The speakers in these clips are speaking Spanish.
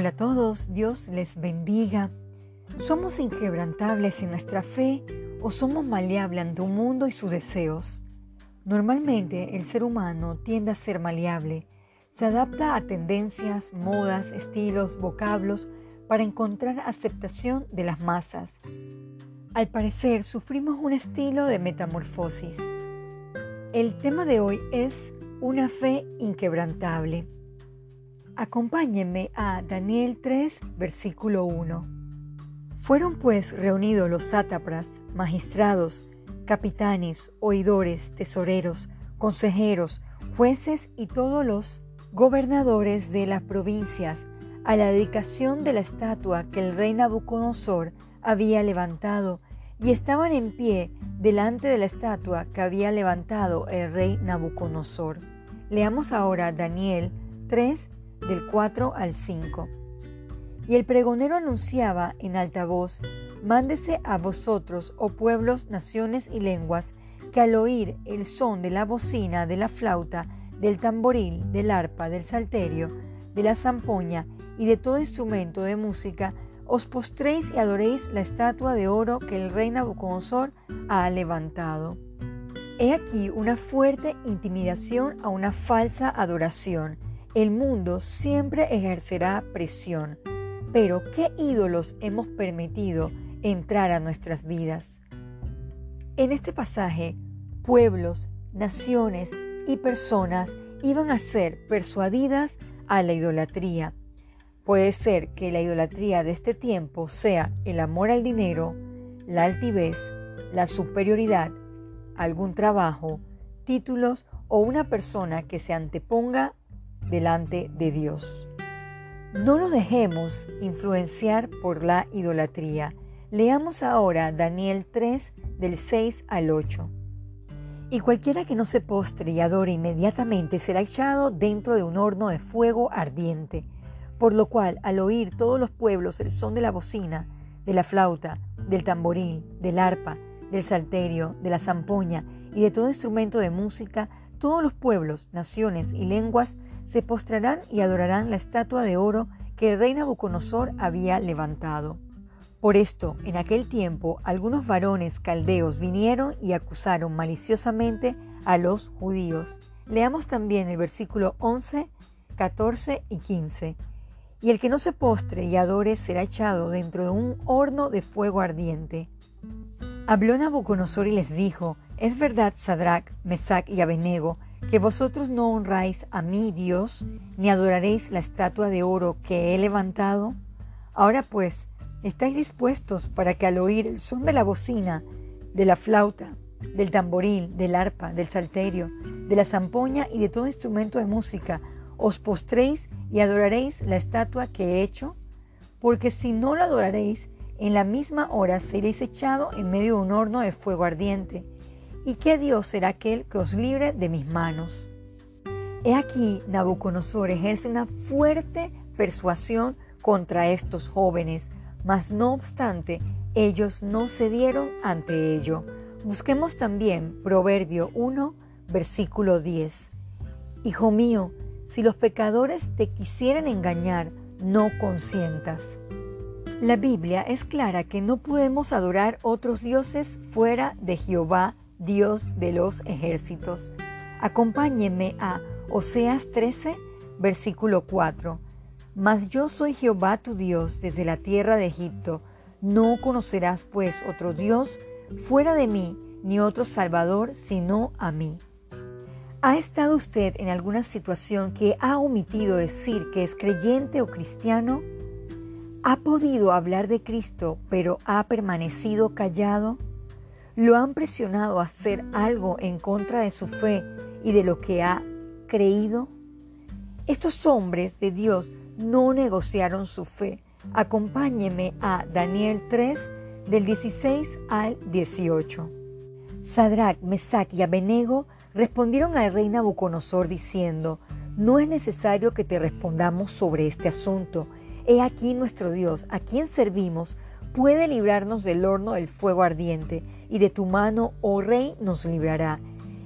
Hola a todos, Dios les bendiga. ¿Somos inquebrantables en nuestra fe o somos maleables ante un mundo y sus deseos? Normalmente el ser humano tiende a ser maleable, se adapta a tendencias, modas, estilos, vocablos para encontrar aceptación de las masas. Al parecer sufrimos un estilo de metamorfosis. El tema de hoy es una fe inquebrantable. Acompáñenme a Daniel 3, versículo 1. Fueron pues reunidos los sátrapas, magistrados, capitanes, oidores, tesoreros, consejeros, jueces y todos los gobernadores de las provincias a la dedicación de la estatua que el rey Nabucodonosor había levantado y estaban en pie delante de la estatua que había levantado el rey Nabucodonosor. Leamos ahora Daniel 3, del 4 al 5. Y el pregonero anunciaba en alta voz, Mándese a vosotros, oh pueblos, naciones y lenguas, que al oír el son de la bocina, de la flauta, del tamboril, del arpa, del salterio, de la zampoña y de todo instrumento de música, os postréis y adoréis la estatua de oro que el rey Nabucodonosor ha levantado. He aquí una fuerte intimidación a una falsa adoración el mundo siempre ejercerá presión. Pero ¿qué ídolos hemos permitido entrar a nuestras vidas? En este pasaje, pueblos, naciones y personas iban a ser persuadidas a la idolatría. Puede ser que la idolatría de este tiempo sea el amor al dinero, la altivez, la superioridad, algún trabajo, títulos o una persona que se anteponga delante de Dios. No nos dejemos influenciar por la idolatría. Leamos ahora Daniel 3 del 6 al 8. Y cualquiera que no se postre y adore inmediatamente será echado dentro de un horno de fuego ardiente, por lo cual al oír todos los pueblos el son de la bocina, de la flauta, del tamboril, del arpa, del salterio, de la zampoña y de todo instrumento de música, todos los pueblos, naciones y lenguas se postrarán y adorarán la estatua de oro que el rey Nabucodonosor había levantado. Por esto, en aquel tiempo, algunos varones caldeos vinieron y acusaron maliciosamente a los judíos. Leamos también el versículo 11, 14 y 15. Y el que no se postre y adore será echado dentro de un horno de fuego ardiente. Habló Nabucodonosor y les dijo, es verdad, Sadrach, Mesach y Abenego, que vosotros no honráis a mi Dios, ni adoraréis la estatua de oro que he levantado? Ahora pues, ¿estáis dispuestos para que al oír el son de la bocina, de la flauta, del tamboril, del arpa, del salterio, de la zampoña y de todo instrumento de música, os postréis y adoraréis la estatua que he hecho? Porque si no la adoraréis, en la misma hora seréis echado en medio de un horno de fuego ardiente ¿Y qué Dios será aquel que os libre de mis manos? He aquí, Nabucodonosor ejerce una fuerte persuasión contra estos jóvenes, mas no obstante, ellos no cedieron ante ello. Busquemos también Proverbio 1, versículo 10. Hijo mío, si los pecadores te quisieran engañar, no consientas. La Biblia es clara que no podemos adorar otros dioses fuera de Jehová Dios de los ejércitos. Acompáñenme a Oseas 13, versículo 4. Mas yo soy Jehová tu Dios desde la tierra de Egipto. No conocerás pues otro Dios fuera de mí, ni otro Salvador sino a mí. ¿Ha estado usted en alguna situación que ha omitido decir que es creyente o cristiano? ¿Ha podido hablar de Cristo pero ha permanecido callado? Lo han presionado a hacer algo en contra de su fe y de lo que ha creído? Estos hombres de Dios no negociaron su fe. Acompáñeme a Daniel 3 del 16 al 18. Sadrach, Mesach y Abenego respondieron al rey Nabucodonosor diciendo, no es necesario que te respondamos sobre este asunto. He aquí nuestro Dios, a quien servimos, puede librarnos del horno del fuego ardiente, y de tu mano, oh rey, nos librará.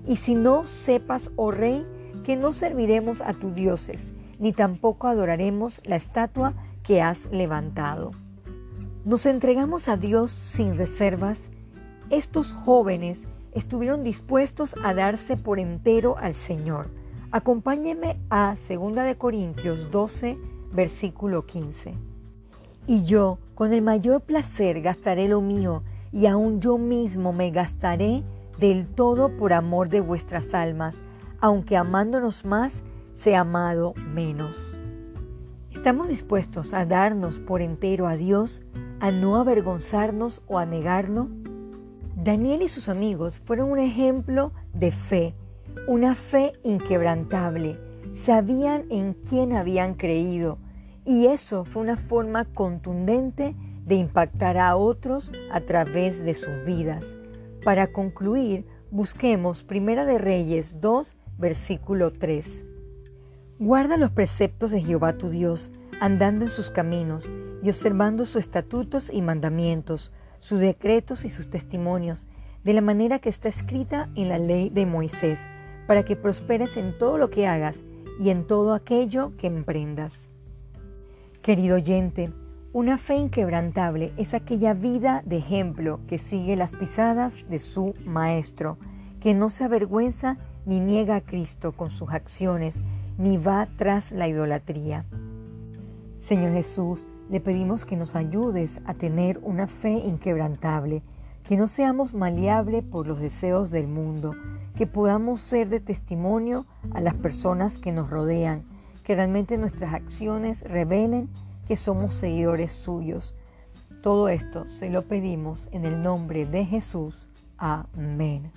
Y si no sepas, oh rey, que no serviremos a tus dioses, ni tampoco adoraremos la estatua que has levantado. Nos entregamos a Dios sin reservas. Estos jóvenes estuvieron dispuestos a darse por entero al Señor. Acompáñeme a 2 de Corintios 12, versículo 15. Y yo, con el mayor placer, gastaré lo mío, y aun yo mismo me gastaré del todo por amor de vuestras almas, aunque amándonos más, sea amado menos. ¿Estamos dispuestos a darnos por entero a Dios, a no avergonzarnos o a negarlo? Daniel y sus amigos fueron un ejemplo de fe, una fe inquebrantable. Sabían en quién habían creído y eso fue una forma contundente de impactar a otros a través de sus vidas. Para concluir, busquemos Primera de Reyes 2, versículo 3. Guarda los preceptos de Jehová tu Dios, andando en sus caminos y observando sus estatutos y mandamientos, sus decretos y sus testimonios, de la manera que está escrita en la ley de Moisés, para que prosperes en todo lo que hagas y en todo aquello que emprendas. Querido oyente, una fe inquebrantable es aquella vida de ejemplo que sigue las pisadas de su Maestro, que no se avergüenza ni niega a Cristo con sus acciones, ni va tras la idolatría. Señor Jesús, le pedimos que nos ayudes a tener una fe inquebrantable, que no seamos maleables por los deseos del mundo, que podamos ser de testimonio a las personas que nos rodean, que realmente nuestras acciones revelen que somos seguidores suyos. Todo esto se lo pedimos en el nombre de Jesús. Amén.